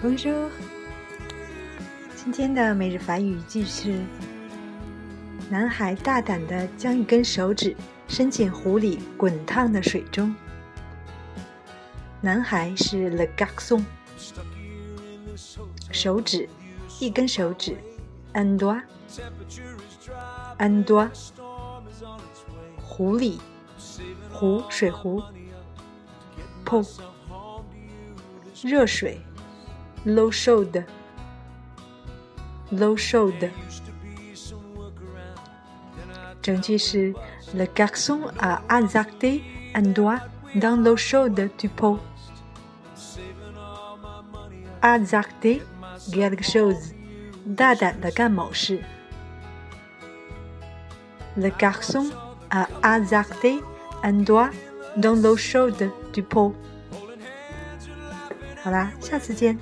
Bonjour，今天的每日法语句是：男孩大胆地将一根手指伸进壶里滚烫的水中。男孩是 le garçon，手指，一根手指，un doigt，un doigt，壶里，壶，水壶，po，热水。l'eau chaude, l'eau chaude. Le garçon a hasardé un doigt dans l'eau chaude du pot. Hasardé quelque chose. Le garçon a hasardé un doigt dans l'eau chaude du pot. 好啦，下次见。